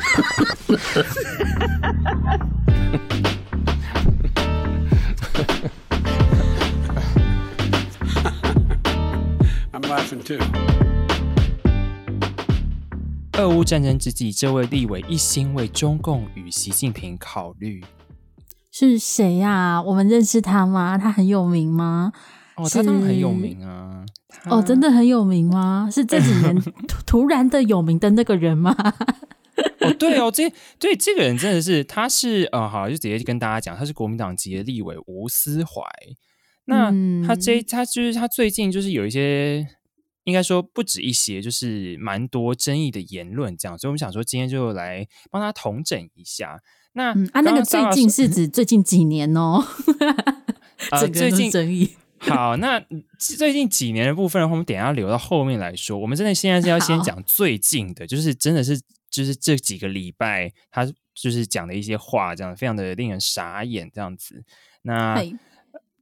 I'm laughing too. 俄乌战争之际，这位立委一心为中共与习近平考虑。是谁呀、啊？我们认识他吗？他很有名吗？哦，他当然很有名啊。哦，真的很有名吗？是这几年突 然的有名的那个人吗？哦，对哦，这对这个人真的是，他是呃，好，就直接跟大家讲，他是国民党籍的立委吴思怀。那他这他就是他最近就是有一些，应该说不止一些，就是蛮多争议的言论这样，所以我们想说今天就来帮他统整一下。那、嗯、啊，那个最近是指最近几年哦？呃，最近争议。好，那最近几年的部分的话，我们等一下留到后面来说。我们真的现在是要先讲最近的，就是真的是就是这几个礼拜他就是讲的一些话，这样非常的令人傻眼这样子。那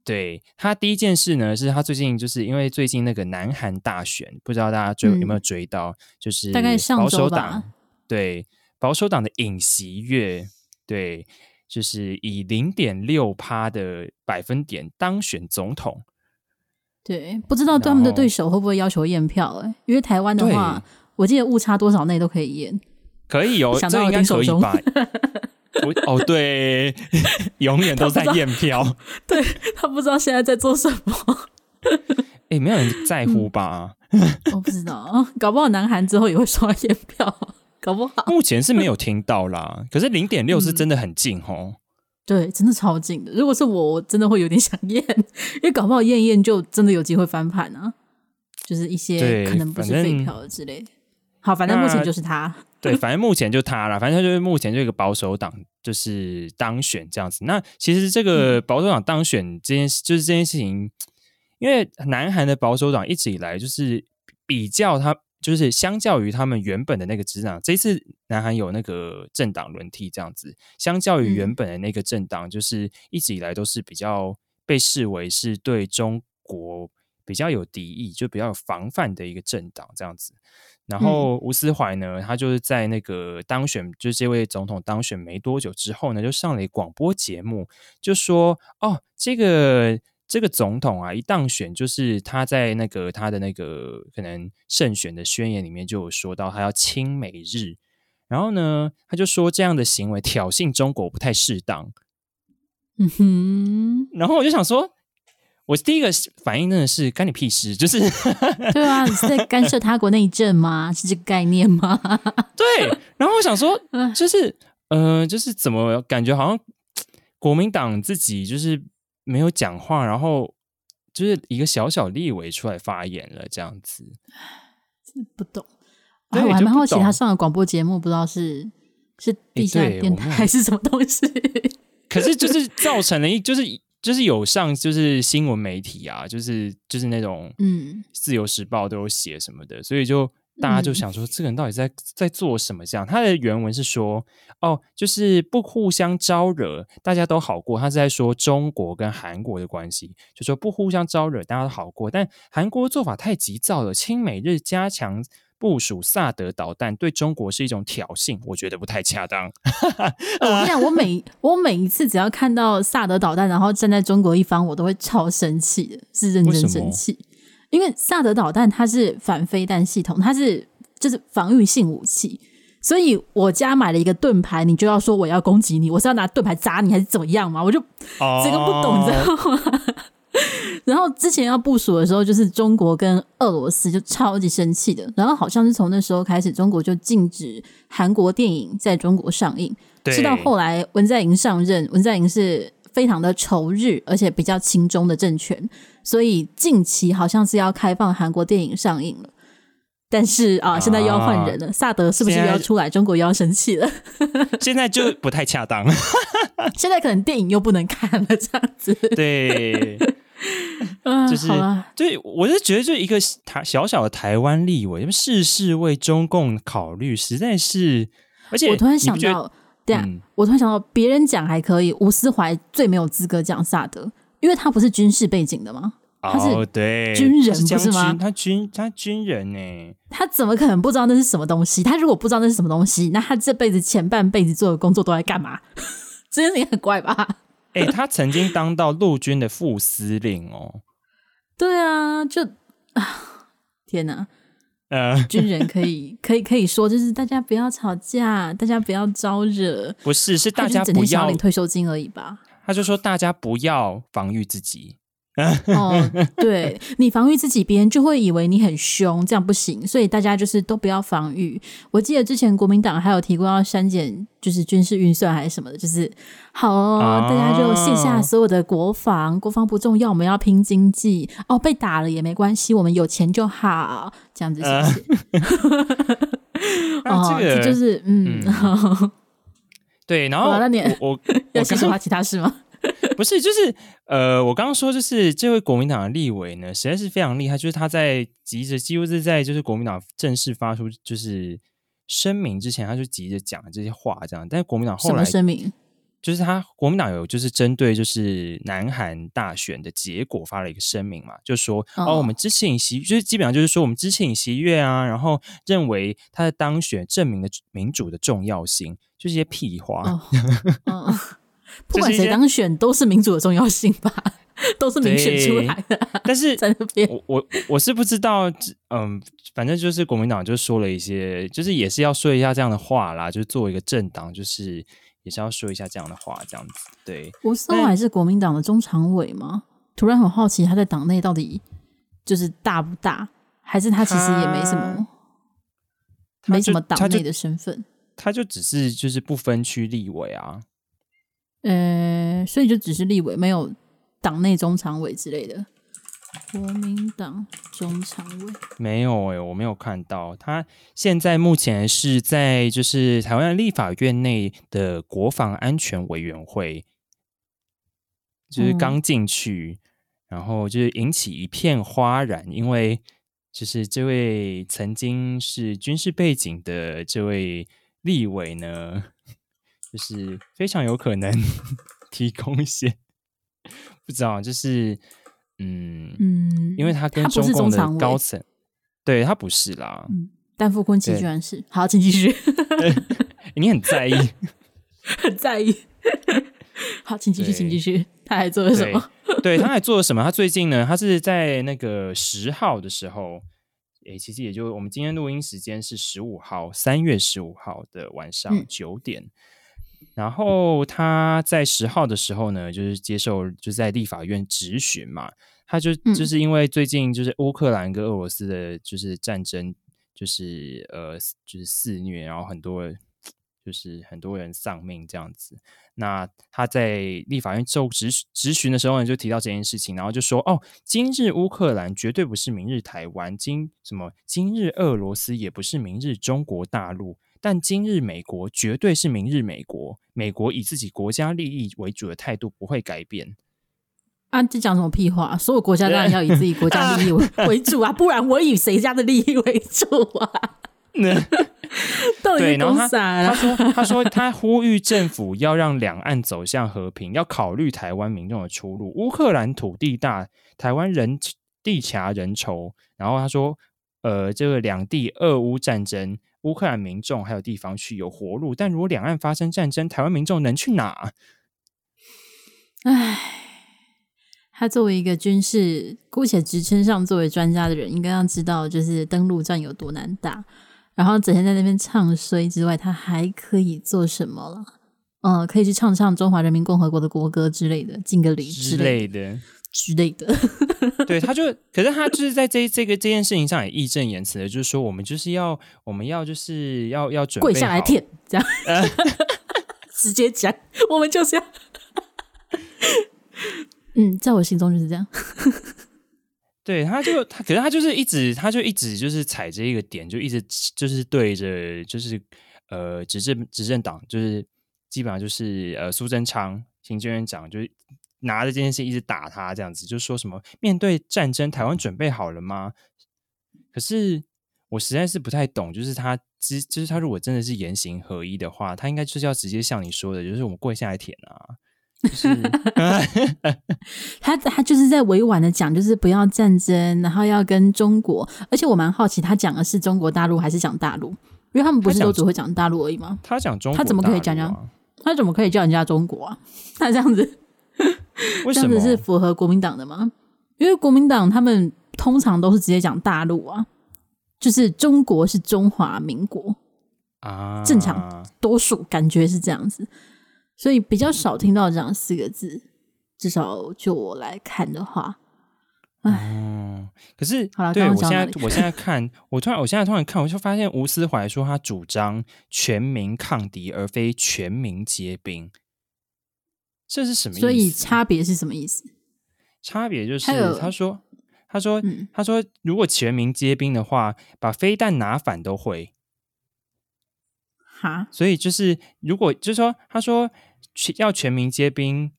对他第一件事呢，是他最近就是因为最近那个南韩大选，不知道大家追有没有追到？嗯、就是大概上周吧。对，保守党的尹锡悦，对。就是以零点六趴的百分点当选总统，对，不知道他们的对手会不会要求验票？哎，因为台湾的话，我记得误差多少内都可以验，可以有，这应该可以吧？哦，对，永远都在验票，对，他不知道现在在做什么，哎、欸，没有人在乎吧？嗯、我不知道，搞不好南韩之后也会说要验票。搞不好，目前是没有听到啦。可是零点六是真的很近哦、嗯。对，真的超近的。如果是我，我真的会有点想验，因为搞不好验验就真的有机会翻盘啊。就是一些可能不是废票之类的。好，反正目前就是他。对，反正目前就他了。反正就是目前这个保守党就是当选这样子。那其实这个保守党当选这件事，就是这件事情，因为南韩的保守党一直以来就是比较他。就是相较于他们原本的那个执政党，这一次南韩有那个政党轮替这样子，相较于原本的那个政党，就是一直以来都是比较被视为是对中国比较有敌意，就比较有防范的一个政党这样子。然后吴思怀呢，他就是在那个当选，就是这位总统当选没多久之后呢，就上了一广播节目，就说：“哦，这个。”这个总统啊，一当选就是他在那个他的那个可能胜选的宣言里面就有说到他要亲美日，然后呢，他就说这样的行为挑衅中国不太适当。嗯哼，然后我就想说，我第一个反应真的是干你屁事，就是 对啊，你是在干涉他国内政吗？是这个概念吗？对，然后我想说，就是呃，就是怎么感觉好像国民党自己就是。没有讲话，然后就是一个小小立委出来发言了，这样子，不懂。我还蛮好奇他上的广播节目，不知道是是地下电台还是什么东西。可是就是造成了一，就是就是有上就是新闻媒体啊，就是就是那种嗯，自由时报都有写什么的，所以就。大家就想说，这个人到底在在做什么？这样，他的原文是说，哦，就是不互相招惹，大家都好过。他是在说中国跟韩国的关系，就说不互相招惹，大家都好过。但韩国做法太急躁了，亲美日加强部署萨德导弹，对中国是一种挑衅，我觉得不太恰当。我跟你讲，我 每我每一次只要看到萨德导弹，然后站在中国一方，我都会超生气的，是认真生气。因为萨德导弹它是反飞弹系统，它是就是防御性武器，所以我家买了一个盾牌，你就要说我要攻击你，我是要拿盾牌砸你还是怎么样嘛？我就这个不懂，你知道吗？然后之前要部署的时候，就是中国跟俄罗斯就超级生气的，然后好像是从那时候开始，中国就禁止韩国电影在中国上映，是到后来文在寅上任，文在寅是。非常的仇日，而且比较亲中的政权，所以近期好像是要开放韩国电影上映了。但是啊，啊，现在又要换人了，萨德是不是又要出来？中国又要生气了？现在就不太恰当。现在可能电影又不能看了，这样子。对，就是，对，我是觉得，就一个台小小的台湾立委，因为事事为中共考虑，实在是，而且我突然想到。对啊，嗯、我突然想到，别人讲还可以，吴思怀最没有资格讲萨德，因为他不是军事背景的吗？他是军人不是吗他军他军人呢？他怎么可能不知道那是什么东西？他如果不知道那是什么东西，那他这辈子前半辈子做的工作都在干嘛？这件事情很怪吧？哎、欸，他曾经当到陆军的副司令哦。对啊，就啊，天哪！呃，军人可以 可以可以说，就是大家不要吵架，大家不要招惹。不是，是大家不要领退休金而已吧？他就说大家不要防御自己。哦，对，你防御自己，别人就会以为你很凶，这样不行。所以大家就是都不要防御。我记得之前国民党还有提过要删减，就是军事预算还是什么的，就是好大家就卸下所有的国防，国防不重要，我们要拼经济。哦，被打了也没关系，我们有钱就好，这样子是不是？呃、哦，这个就是嗯，嗯 对，然后我我，我要先说话其他事吗？不是，就是呃，我刚刚说，就是这位国民党的立委呢，实在是非常厉害。就是他在急着，几乎是在就是国民党正式发出就是声明之前，他就急着讲这些话，这样。但是国民党后来什么声明？就是他国民党有就是针对就是南韩大选的结果发了一个声明嘛，就说哦，哦，我们支持尹锡，就是基本上就是说我们支持尹锡悦啊，然后认为他的当选证明了民主的重要性，就是一些屁话。哦哦不管谁当选，都是民主的重要性吧，都是民选出来的。但是 在那边，我我我是不知道，嗯，反正就是国民党就说了一些，就是也是要说一下这样的话啦，就是作为一个政党，就是也是要说一下这样的话，这样子。对，吴斯怀是国民党的中常委吗？突然很好奇，他在党内到底就是大不大，还是他其实也没什么，没什么党内的身份，他就只是就是不分区立委啊。呃，所以就只是立委，没有党内中常委之类的。国民党中常委没有哎、欸，我没有看到。他现在目前是在就是台湾立法院内的国防安全委员会，就是刚进去，嗯、然后就是引起一片哗然，因为就是这位曾经是军事背景的这位立委呢。就是非常有可能 提供一些，不知道，就是嗯嗯，因为他跟中共的高层，对他不是啦，嗯，但傅昆萁居然是，好，请继续，你很在意，很在意，好，请继续，请继续，他还做了什么？对，对他还做了什么？他最近呢，他是在那个十号的时候，诶，其实也就我们今天录音时间是十五号，三月十五号的晚上九点。嗯然后他在十号的时候呢，就是接受就是在立法院质询嘛，他就就是因为最近就是乌克兰跟俄罗斯的就是战争，就是呃就是肆虐，然后很多就是很多人丧命这样子。那他在立法院受质质询的时候呢，就提到这件事情，然后就说哦，今日乌克兰绝对不是明日台湾，今什么今日俄罗斯也不是明日中国大陆。但今日美国绝对是明日美国，美国以自己国家利益为主的态度不会改变。啊，这讲什么屁话？所有国家当然要以自己国家利益为为主啊，不然我以谁家的利益为主啊？对，然后他他说他说他呼吁政府要让两岸走向和平，要考虑台湾民众的出路。乌克兰土地大，台湾人地狭人稠。然后他说，呃，这个两地俄乌战争。乌克兰民众还有地方去有活路，但如果两岸发生战争，台湾民众能去哪？唉，他作为一个军事，姑且职称上作为专家的人，应该要知道，就是登陆战有多难打。然后整天在那边唱衰之外，他还可以做什么了？嗯，可以去唱唱中华人民共和国的国歌之类的，敬个礼之类的。之类的，对，他就，可是他就是在这这个这件事情上也义正言辞的，就是说我们就是要，我们要就是要要准备跪下来舔，这样，呃、直接讲，我们就是要，嗯，在我心中就是这样。对，他就他，可是他就是一直，他就一直就是踩着一个点，就一直就是对着就是呃执政执政党，就是基本上就是呃苏贞昌行政院长就是。拿着这件事一直打他，这样子就说什么面对战争，台湾准备好了吗？可是我实在是不太懂，就是他之，就是他如果真的是言行合一的话，他应该就是要直接像你说的，就是我们跪下来舔啊，就是 他他就是在委婉的讲，就是不要战争，然后要跟中国。而且我蛮好奇，他讲的是中国大陆还是讲大陆？因为他们不是都只会讲大陆而已吗？他讲中国，他怎么可以讲讲？他怎么可以叫人家中国啊？他这样子，为什么？这样子是符合国民党的吗？因为国民党他们通常都是直接讲大陆啊，就是中国是中华民国啊，正常多数感觉是这样子。所以比较少听到这样四个字，至少就我来看的话，哎、嗯，可是好了，对我现在 我现在看，我突然我现在突然看，我就发现吴思怀说他主张全民抗敌，而非全民皆兵，这是什么意思？所以差别是什么意思？差别就是他说他说、嗯、他说如果全民皆兵的话，把飞弹拿反都会。哈，所以就是如果就是说他说。要全民皆兵，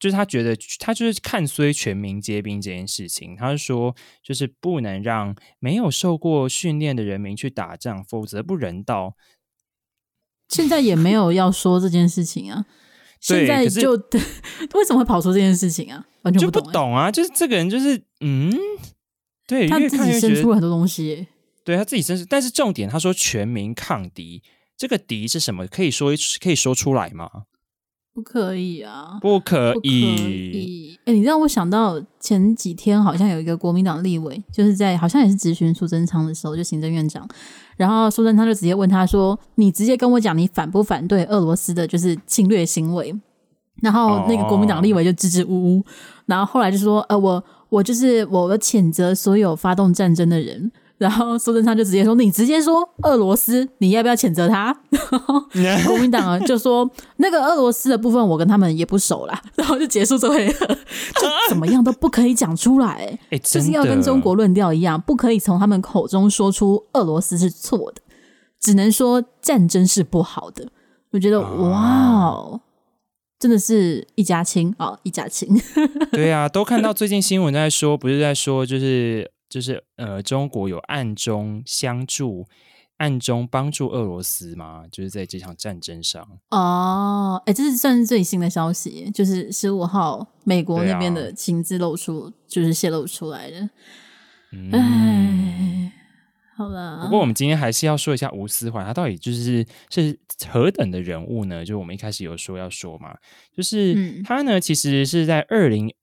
就是他觉得他就是看衰全民皆兵这件事情。他说，就是不能让没有受过训练的人民去打仗，否则不人道。现在也没有要说这件事情啊。现在就 为什么会跑出这件事情啊？完全不懂、欸、就不懂啊！就是这个人就是嗯，对，他自己生出了很多东西、欸，对他自己生出，但是重点他说全民抗敌，这个敌是什么？可以说可以说出来吗？不可以啊！不可以！不可以！哎、欸，你让我想到前几天好像有一个国民党立委，就是在好像也是质询苏贞昌的时候，就行政院长，然后苏贞昌就直接问他说：“你直接跟我讲，你反不反对俄罗斯的就是侵略行为？”然后那个国民党立委就支支吾吾，然后后来就说：“呃，我我就是我谴责所有发动战争的人。”然后苏贞昌就直接说：“你直接说俄罗斯，你要不要谴责他？”然后 国民党就说：“那个俄罗斯的部分，我跟他们也不熟啦。”然后就结束这回合，就怎么样都不可以讲出来，欸、就是要跟中国论调一样，不可以从他们口中说出俄罗斯是错的，只能说战争是不好的。我觉得、啊、哇哦，真的是一家亲啊、哦，一家亲。对啊，都看到最近新闻在说，不是在说就是。就是呃，中国有暗中相助、暗中帮助俄罗斯吗？就是在这场战争上哦，哎，这是算是最新的消息，就是十五号美国那边的情资露出，啊、就是泄露出来的。哎、嗯，好了。不过我们今天还是要说一下吴思怀，他到底就是是何等的人物呢？就我们一开始有说要说嘛，就是他呢，其实是在二零。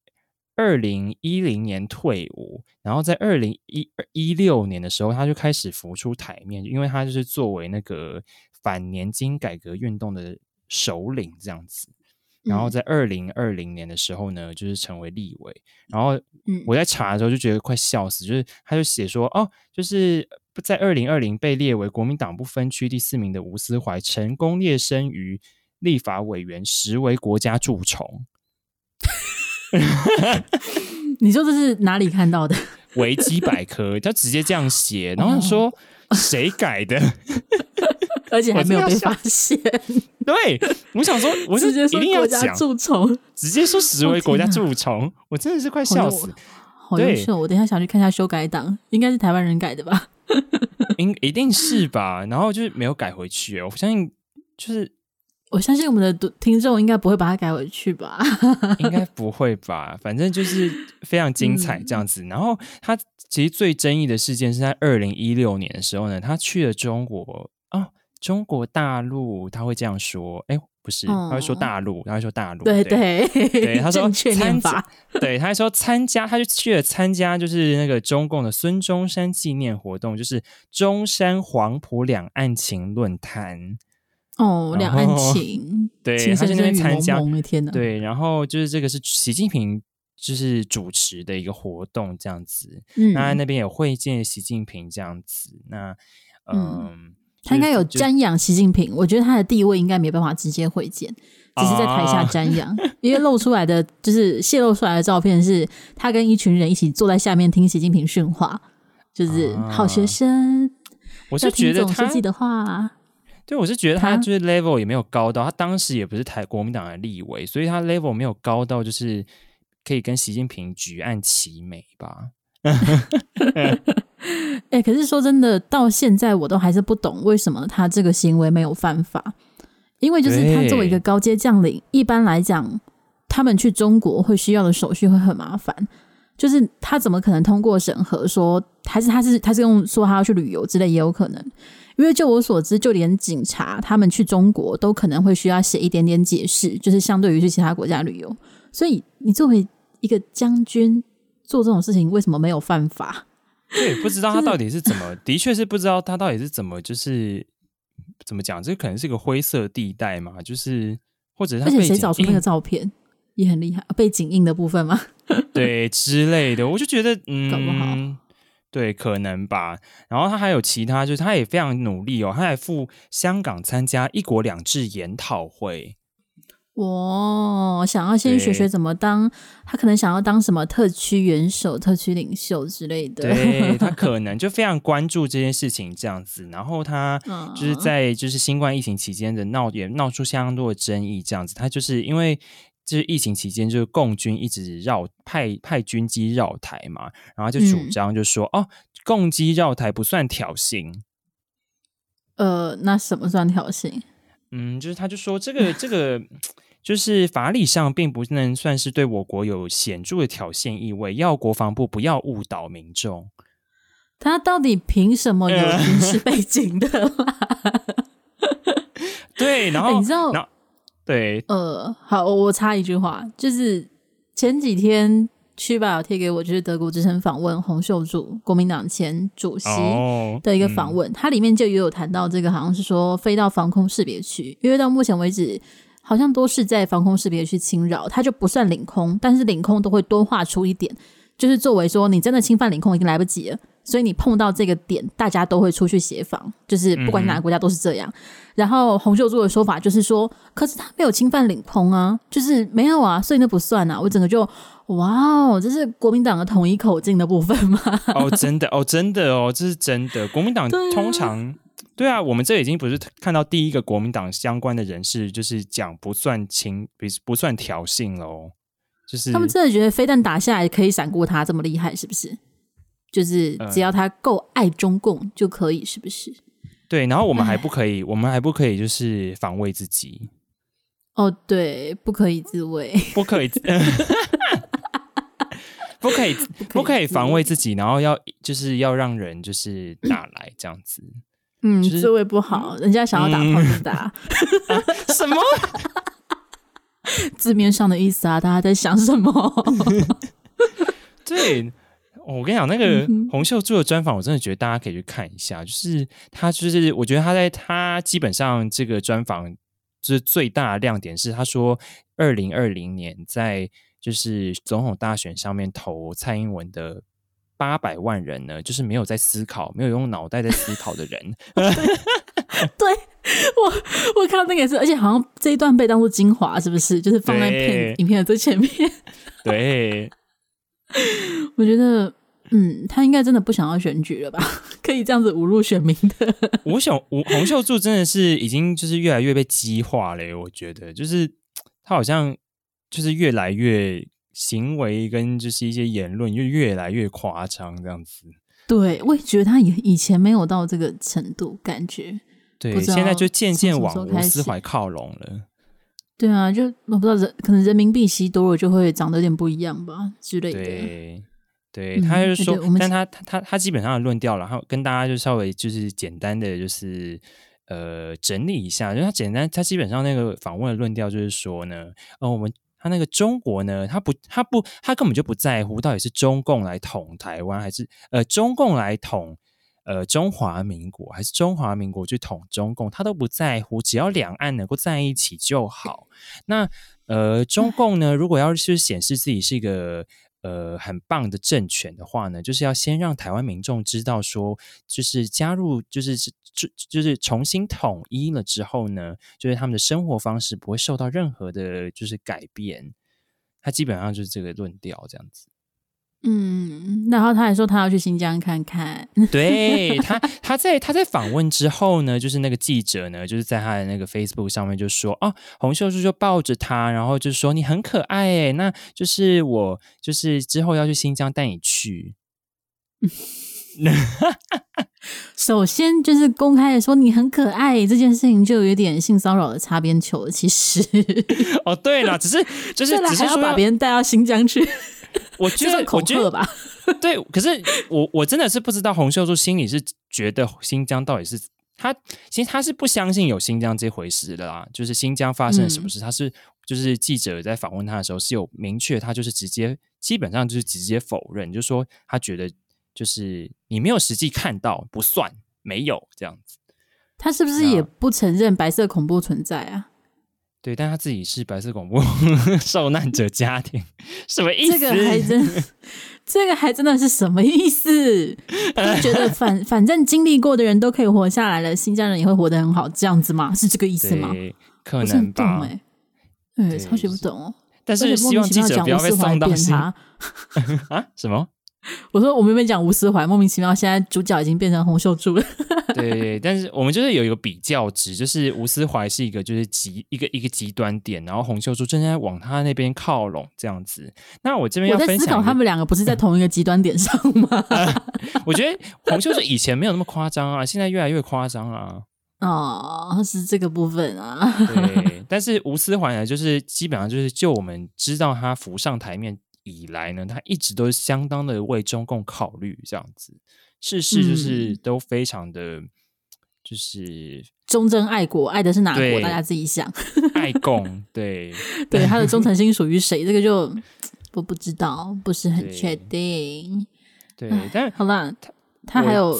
二零一零年退伍，然后在二零一一六年的时候，他就开始浮出台面，因为他就是作为那个反年金改革运动的首领这样子。然后在二零二零年的时候呢，就是成为立委。然后我在查的时候就觉得快笑死，就是他就写说，哦，就是在二零二零被列为国民党不分区第四名的吴思怀，成功列身于立法委员，实为国家蛀虫。你说这是哪里看到的？维基百科，他直接这样写，然后说谁改的，而且还没有被发现。对，我想说，我是一定要讲蛀虫，直接说实为国家蛀虫，我真的是快笑死。好优秀，我等一下想去看一下修改档，应该是台湾人改的吧？应一定是吧？然后就是没有改回去，我相信就是。我相信我们的听众应该不会把它改回去吧？应该不会吧？反正就是非常精彩这样子。嗯、然后他其实最争议的事件是在二零一六年的时候呢，他去了中国哦，中国大陆他会这样说，哎，不是，他会说大陆，他会说大陆，对对对，对，他说参加，对，他还说参加，他就去了参加，就是那个中共的孙中山纪念活动，就是中山黄埔两岸情论坛。哦，两岸情，对，他在那边参加，天哪，对，然后就是这个是习近平就是主持的一个活动，这样子，嗯，那那边有会见习近平这样子，那嗯，嗯他应该有瞻仰习近平，我觉得他的地位应该没办法直接会见，只是在台下瞻仰，哦、因为露出来的就是泄露出来的照片是他跟一群人一起坐在下面听习近平训话，就是好学生，哦、我是觉得他自己的话。对，我是觉得他就是 level 也没有高到，他当时也不是台国民党的立委，所以他 level 没有高到就是可以跟习近平举案齐眉吧。哎、欸，可是说真的，到现在我都还是不懂为什么他这个行为没有犯法，因为就是他作为一个高阶将领，一般来讲，他们去中国会需要的手续会很麻烦。就是他怎么可能通过审核？说还是他是他是用说他要去旅游之类也有可能。因为就我所知，就连警察他们去中国都可能会需要写一点点解释，就是相对于去其他国家旅游。所以你作为一个将军做这种事情，为什么没有犯法？对，不知道他到底是怎么，的确是不知道他到底是怎么，就是怎么讲，这可能是个灰色地带嘛，就是或者是他而且谁找出那个照片也很厉害，背景印的部分吗？对之类的，我就觉得嗯，搞不好。对，可能吧。然后他还有其他，就是他也非常努力哦，他还赴香港参加“一国两制”研讨会。哇，想要先学学怎么当，他可能想要当什么特区元首、特区领袖之类的。对，他 可能就非常关注这件事情这样子。然后他就是在就是新冠疫情期间的闹也闹出相当多的争议这样子。他就是因为。就是疫情期间，就是共军一直绕派派军机绕台嘛，然后就主张就说、嗯、哦，共机绕台不算挑衅。呃，那什么算挑衅？嗯，就是他就说这个这个 就是法理上并不能算是对我国有显著的挑衅意味，要国防部不要误导民众。他到底凭什么有军事背 景的？对，然后、欸、你知道。对，呃，好，我插一句话，就是前几天区爸有贴给我，就是德国之声访问洪秀柱，国民党前主席的一个访问，它、哦嗯、里面就也有谈到这个，好像是说飞到防空识别区，因为到目前为止，好像都是在防空识别区侵扰，它就不算领空，但是领空都会多画出一点，就是作为说你真的侵犯领空已经来不及了。所以你碰到这个点，大家都会出去协防，就是不管哪个国家都是这样。嗯、然后洪秀柱的说法就是说，可是他没有侵犯领空啊，就是没有啊，所以那不算啊。我整个就哇哦，这是国民党的统一口径的部分吗？哦，真的哦，真的哦，这是真的。国民党通常对啊，我们这已经不是看到第一个国民党相关的人士，就是讲不算侵，不不算挑衅了哦。就是他们真的觉得飞弹打下来可以闪过他这么厉害，是不是？就是只要他够爱中共就可以，是不是？对，然后我们还不可以，我们还不可以，就是防卫自己。哦，对，不可以自卫，不可以，不可以，不可以防卫自己，然后要就是要让人就是打来这样子。嗯，自卫不好，人家想要打炮就打。什么？字面上的意思啊？大家在想什么？对。我跟你讲，那个洪秀柱的专访，我真的觉得大家可以去看一下。就是他，就是我觉得他在他基本上这个专访，就是最大的亮点是，他说二零二零年在就是总统大选上面投蔡英文的八百万人呢，就是没有在思考，没有用脑袋在思考的人。对，我我看到那个也是，而且好像这一段被当做精华，是不是？就是放在片影片的最前面。对。我觉得，嗯，他应该真的不想要选举了吧？可以这样子侮辱选民的。我想，我洪秀柱真的是已经就是越来越被激化了。我觉得，就是他好像就是越来越行为跟就是一些言论就越来越夸张这样子。对，我也觉得他以以前没有到这个程度，感觉对，现在就渐渐往吴思怀靠拢了。对啊，就我不知道人可能人民币吸多了就会长得有点不一样吧之类的。对，对，他就是说，嗯、但他他他他基本上的论调，然后跟大家就稍微就是简单的就是呃整理一下，就他简单，他基本上那个访问的论调就是说呢，呃，我们他那个中国呢，他不他不他根本就不在乎到底是中共来统台湾还是呃中共来统。呃，中华民国还是中华民国去统中共，他都不在乎，只要两岸能够在一起就好。那呃，中共呢，如果要是显示自己是一个呃很棒的政权的话呢，就是要先让台湾民众知道说，就是加入，就是就就是重新统一了之后呢，就是他们的生活方式不会受到任何的，就是改变。他基本上就是这个论调这样子。嗯，然后他还说他要去新疆看看。对他，他在他在访问之后呢，就是那个记者呢，就是在他的那个 Facebook 上面就说：“哦，洪秀柱就抱着他，然后就说你很可爱哎，那就是我就是之后要去新疆带你去。” 首先就是公开的说你很可爱这件事情，就有点性骚扰的擦边球了。其实，哦，对了，只是就是只是要把别人带到新疆去，我觉得恐吓吧。对，可是我我真的是不知道洪秀柱心里是觉得新疆到底是他，其实他是不相信有新疆这回事的啦。就是新疆发生了什么事，嗯、他是就是记者在访问他的时候是有明确，他就是直接基本上就是直接否认，就是说他觉得。就是你没有实际看到不算，没有这样子。他是不是也不承认白色恐怖存在啊？对，但他自己是白色恐怖 受难者家庭，什么意思？这个还真，这个还真的是什么意思？他觉得反反正经历过的人都可以活下来了，新疆人也会活得很好，这样子吗？是这个意思吗？可能吧。哎、欸，对，超级不懂哦。但是希望记者不要被送到新啊？什么？我说我们没讲吴思怀，莫名其妙，现在主角已经变成洪秀柱了。对，但是我们就是有一个比较值，就是吴思怀是一个就是极一个一个极端点，然后洪秀柱正在往他那边靠拢这样子。那我这边要分享，我在思考他们两个不是在同一个极端点上吗？呃、我觉得洪秀柱以前没有那么夸张啊，现在越来越夸张啊。哦，是这个部分啊。对，但是吴思怀呢，就是基本上就是就我们知道他浮上台面。以来呢，他一直都是相当的为中共考虑，这样子，事事就是都非常的，嗯、就是忠贞爱国，爱的是哪国？大家自己想。爱 共，对对，他的忠诚 心属于谁？这个就我不知道，不是很确定。对，但是好了，他他还有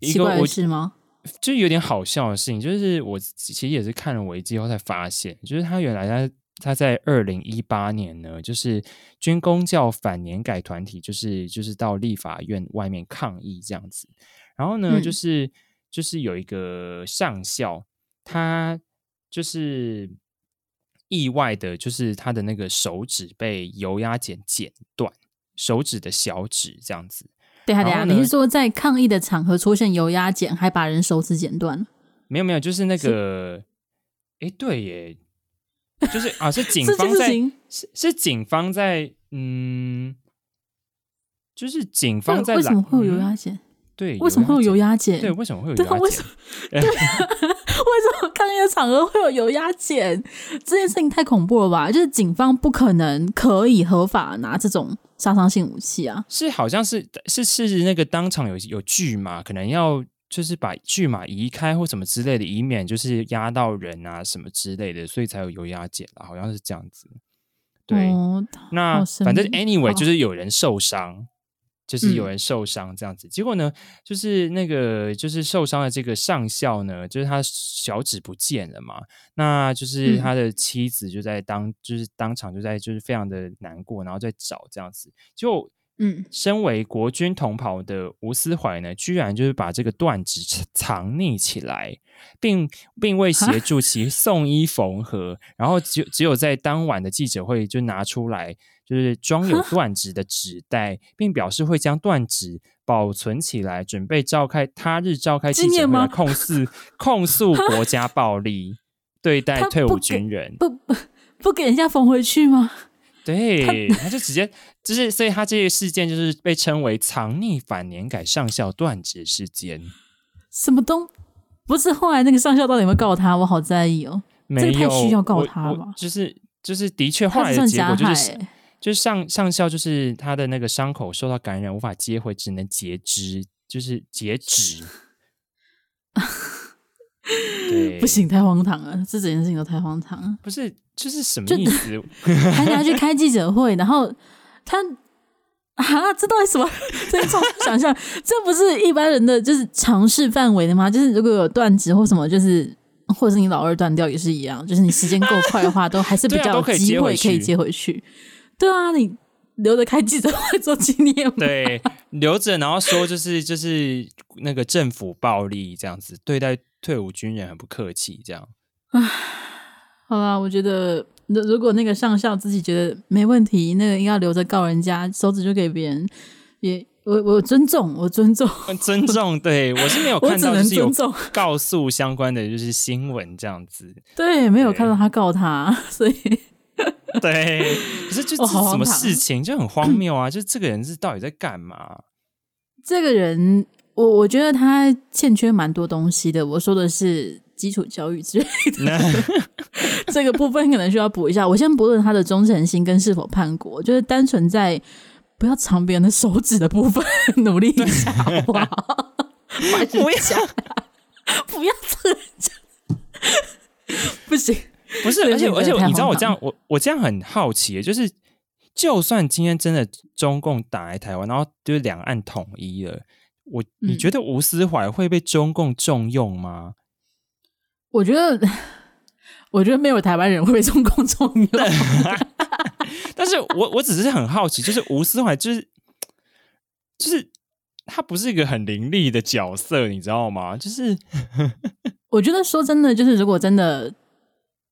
奇怪的事吗？就有点好笑的事情，就是我其实也是看了维基后才发现，就是他原来他。他在二零一八年呢，就是军工教反年改团体，就是就是到立法院外面抗议这样子。然后呢，嗯、就是就是有一个上校，他就是意外的，就是他的那个手指被油压剪剪断，手指的小指这样子。对啊，对啊，你是说在抗议的场合出现油压剪，还把人手指剪断？没有没有，就是那个，哎是，对耶。就是啊，是警方在，是是警方在，嗯，就是警方在。为什么会有油压剪？对，为什么会有油压剪？对，为什么会有油压剪？为什么？对，为什么抗议的场合会有油压剪？这件事情太恐怖了吧？就是警方不可能可以合法拿这种杀伤性武器啊！是，好像是是是那个当场有有锯嘛，可能要。就是把巨马移开或什么之类的，以免就是压到人啊什么之类的，所以才有油压剪了，好像是这样子。对，哦、那反正 anyway 就是有人受伤，就是有人受伤这样子。嗯、结果呢，就是那个就是受伤的这个上校呢，就是他小指不见了嘛，那就是他的妻子就在当、嗯、就是当场就在就是非常的难过，然后在找这样子就。嗯，身为国军同袍的吴思怀呢，居然就是把这个断指藏匿起来，并并未协助其送医缝合，然后只只有在当晚的记者会就拿出来，就是装有断指的纸袋，并表示会将断指保存起来，准备召开他日召开记者会来控诉 控诉国家暴力对待退伍军人，不不不给人家缝回去吗？对，他就直接就是，所以他这个事件就是被称为“藏匿反年改上校断指事件”。什么东？不是后来那个上校到底有没有告他？我好在意哦。没有，这太需要告他吧？就是就是，的确后来的结果就是，就是上上校就是他的那个伤口受到感染，无法接回，只能截肢，就是截指。对，不行，太荒唐了！这整件事情都太荒唐了。不是。就是什么意思？还拿 去开记者会，然后他啊，这到底什么？这从想象，这不是一般人的就是尝试范围的吗？就是如果有断指或什么，就是或者是你老二断掉也是一样，就是你时间够快的话，都还是比较有机会可以接回去。对啊，你留着开记者会做纪念吗？对，留着，然后说就是就是那个政府暴力这样子对待退伍军人很不客气，这样啊。好啦，我觉得如如果那个上校自己觉得没问题，那个应该留着告人家，手指就给别人，也我我尊重，我尊重，尊重。对我是没有看到就是有告诉相关的就是新闻这样子，对，没有看到他告他，所以对，可是就这什么事情就很荒谬啊！就这个人是到底在干嘛？这个人，我我觉得他欠缺蛮多东西的。我说的是基础教育之类的，这个部分可能需要补一下。我先不论他的忠诚心跟是否叛国，就是单纯在不要尝别人的手指的部分 努力一下，好不好？不要不要这样，不行，不是，而且而且你知道我这样，我我这样很好奇，就是。就算今天真的中共打来台湾，然后就是两岸统一了，我你觉得吴思怀会被中共重用吗？我觉得，我觉得没有台湾人会被中共重用。但是我我只是很好奇，就是吴思怀就是就是他不是一个很凌厉的角色，你知道吗？就是 我觉得说真的，就是如果真的。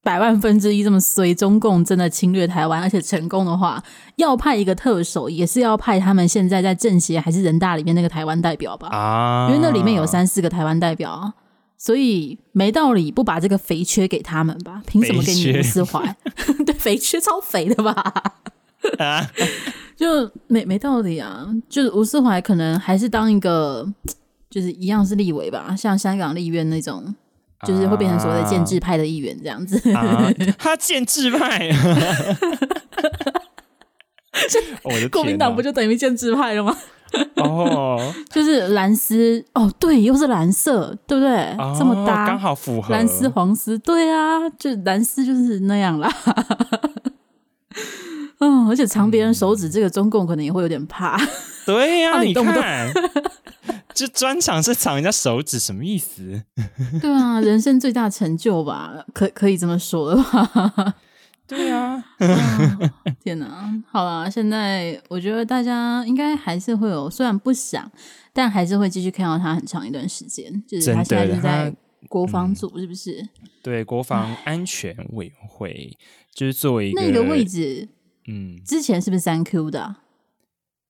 百万分之一这么衰，中共真的侵略台湾，而且成功的话，要派一个特首，也是要派他们现在在政协还是人大里面那个台湾代表吧？啊，因为那里面有三四个台湾代表啊，所以没道理不把这个肥缺给他们吧？凭什么给你吴思怀？对，肥缺超肥的吧？啊，就没没道理啊！就是吴思怀可能还是当一个，就是一样是立委吧，像香港立院那种。就是会变成所谓的建制派的议员这样子，啊，他建制派，我的国民党不就等于建制派了吗？哦，就是蓝丝哦，对，又是蓝色，对不对？哦，这么搭，刚好符合蓝丝黄丝，对啊，就蓝丝就是那样啦。嗯，而且藏别人手指，这个中共可能也会有点怕。对呀，啊，你动不动？就专长是尝人家手指，什么意思？对啊，人生最大成就吧，可可以这么说的吧？对啊，哦、天哪！好了，现在我觉得大家应该还是会有，虽然不想，但还是会继续看到他很长一段时间。就是他现在是在国防组，是不是？嗯、对，国防安全委员会就是作为一个那个位置，嗯，之前是不是三 Q 的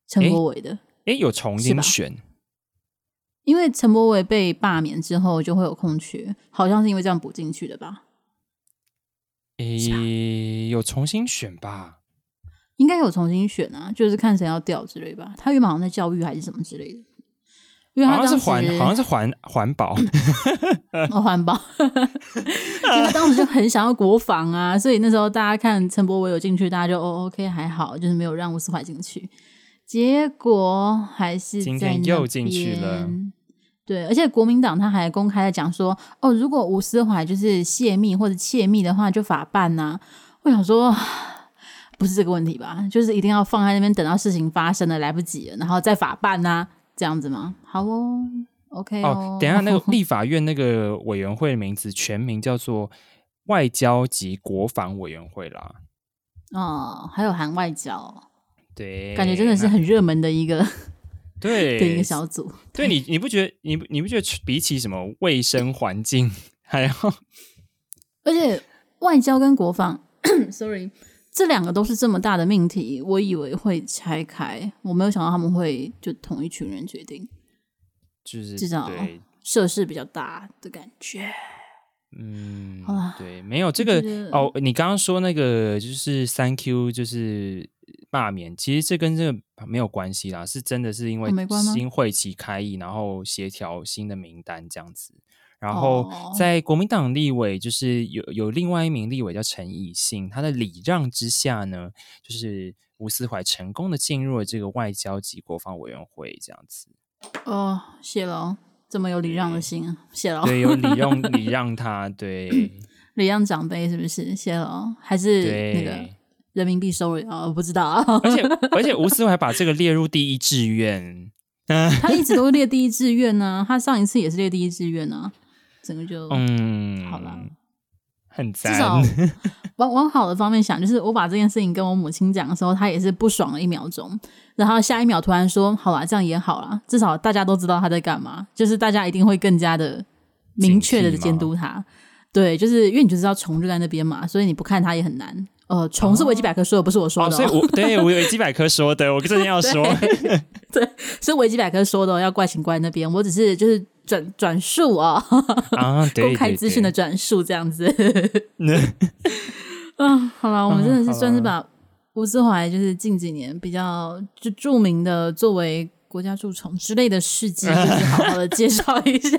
陈国伟的？哎，有重新选。因为陈柏伟被罢免之后，就会有空缺，好像是因为这样补进去的吧？诶，有重新选吧？应该有重新选啊，就是看谁要调之类吧。他原本好像在教育还是什么之类的，因为他当时好像是环，好像是环环保 哦，环保，因为当时就很想要国防啊，所以那时候大家看陈柏伟有进去，大家就哦，OK 还好，就是没有让吴思怀进去。结果还是今天又进去了。对，而且国民党他还公开的讲说，哦，如果吴思怀就是泄密或者窃密的话，就法办呐、啊。我想说，不是这个问题吧？就是一定要放在那边，等到事情发生了来不及了，然后再法办呐、啊，这样子吗？好哦，OK 哦。哦，等一下，那个 立法院那个委员会的名字全名叫做外交及国防委员会啦。哦，还有含外交，对，感觉真的是很热门的一个。对，的一个小组，对，对你，你不觉得你你不觉得比起什么卫生环境还要，而且外交跟国防，sorry，这两个都是这么大的命题，我以为会拆开，我没有想到他们会就同一群人决定，就是至少设施比较大的感觉。嗯，对，没有这个哦，你刚刚说那个就是三 Q 就是。罢免其实这跟这个没有关系啦，是真的是因为新会期开议，然后协调新的名单这样子。然后在国民党立委，就是有有另外一名立委叫陈以信，他的礼让之下呢，就是吴思怀成功的进入了这个外交及国防委员会这样子。哦，谢了，这么有礼让的心啊，谢了。对，有礼让礼 让他，对，礼让长辈是不是？谢了，还是那个。人民币收入啊，我不知道啊。而且 而且，吴思还把这个列入第一志愿，他一直都列第一志愿呢。他上一次也是列第一志愿呢，整个就嗯，好了，很赞。至少往往好的方面想，就是我把这件事情跟我母亲讲的时候，她也是不爽了一秒钟，然后下一秒突然说：“好啦，这样也好啦，至少大家都知道他在干嘛，就是大家一定会更加的明确的监督他。对，就是因为你就知道虫就在那边嘛，所以你不看他也很难。”呃，虫是维基百科说的，不是我说的。所以我对我维基百科说的，我真的要说，对，是维基百科说的，要怪请怪那边，我只是就是转转述啊，公开资讯的转述这样子。嗯，好了，我们真的是算是把吴思怀就是近几年比较就著名的作为国家蛀虫之类的事迹，就是好好的介绍一下。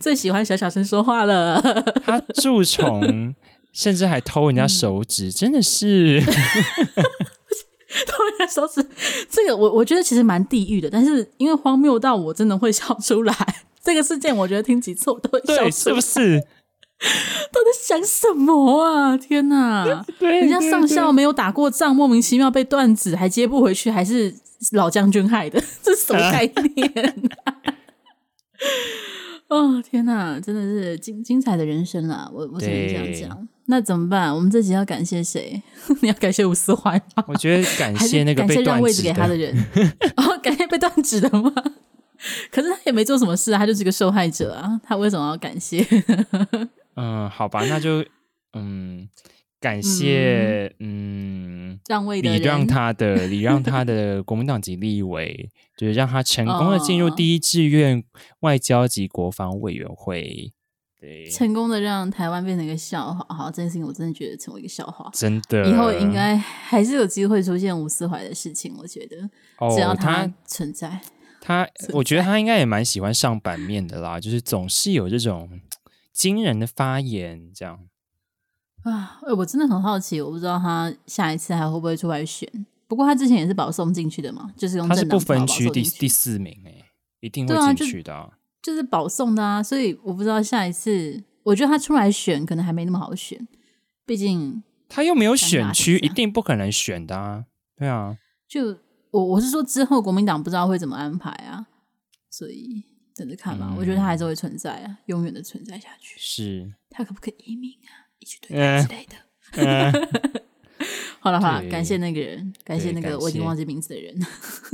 最喜欢小小声说话了，他蛀虫，甚至还偷人家手指，嗯、真的是 偷人家手指。这个我我觉得其实蛮地狱的，但是因为荒谬到我真的会笑出来。这个事件我觉得听几次我都会笑出来，是不是？都在想什么啊？天哪！对，人家上校没有打过仗，莫名其妙被断指，还接不回去，还是老将军害的，这是什么概念？啊？哦，天哪，真的是精精彩的人生啦！我我只能这样讲。那怎么办？我们这集要感谢谁？你要感谢吴思怀吗？我觉得感谢那个被断位置给他的人。哦，感谢被断指的吗？可是他也没做什么事啊，他就是个受害者啊，他为什么要感谢？嗯，好吧，那就嗯，感谢嗯，嗯让位的礼让他的礼让他的国民党籍立委，就是让他成功的进入第一志愿外交及国防委员会，对，成功的让台湾变成一个笑话。好，这件事情我真的觉得成为一个笑话，真的，以后应该还是有机会出现吴思怀的事情。我觉得，只要他存在。哦他，我觉得他应该也蛮喜欢上版面的啦，就是总是有这种惊人的发言，这样啊。我真的很好奇，我不知道他下一次还会不会出来选。不过他之前也是保送进去的嘛，就是用他是不分区第第四名哎，一定会进去的，啊就，是保送的啊。所以我不知道下一次，我觉得他出来选可能还没那么好选，毕竟他又没有选区，一定不可能选的啊。对啊，就。我我是说之后国民党不知道会怎么安排啊，所以等着看吧。嗯、我觉得他还是会存在啊，永远的存在下去。是，他可不可以移民啊？一起对待之类的。呃呃、好了好了，感谢那个人，感谢那个我已经忘记名字的人。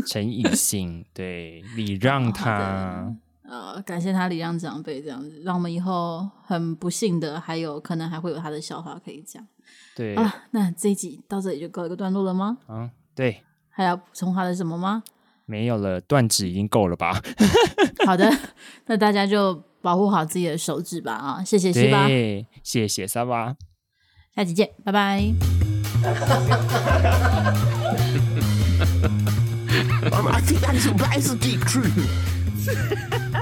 陈以信，对，你让 他。呃，感谢他礼让长辈这样子，让我们以后很不幸的还有可能还会有他的笑话可以讲。对，啊，那这一集到这里就告一个段落了吗？啊，对。还要补充他的什么吗？没有了，断指已经够了吧？好的，那大家就保护好自己的手指吧啊！谢谢西巴，谢谢沙巴，下期见，拜拜。